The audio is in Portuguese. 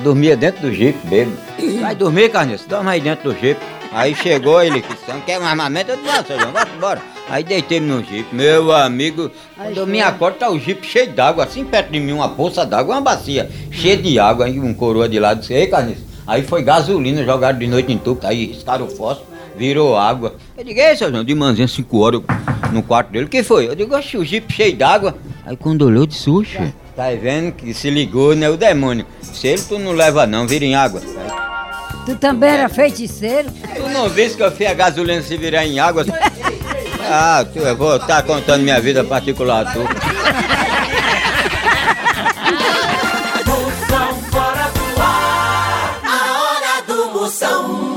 dormia dentro do jipe, bêbado. Vai dormir, Carniça? Dorme aí dentro do jipe. Aí chegou ele, que você não quer um armamento? Eu disse, não, seu João, vai embora. Aí deitei-me no jipe. Meu amigo, quando eu me acordo, tá o jipe cheio d'água, assim perto de mim, uma poça d'água, uma bacia cheia de água. Aí um coroa de lado disse, ei, Carniça, aí foi gasolina, jogaram de noite em tubo, aí riscaram o fósforo, virou água. Eu digo, ei, seu João, de manhã, 5 horas, no quarto dele, o que foi? Eu digo, oxe, o jipe cheio d'água. Aí quando olhou, disse, oxe, Tá vendo que se ligou, né? O demônio. Se ele tu não leva não, vira em água. Tu também era feiticeiro? Tu não viste que eu fiz a gasolina se virar em água? Ah, tu, eu vou estar tá contando minha vida particular tu. Moção fora do ar, a hora do moção.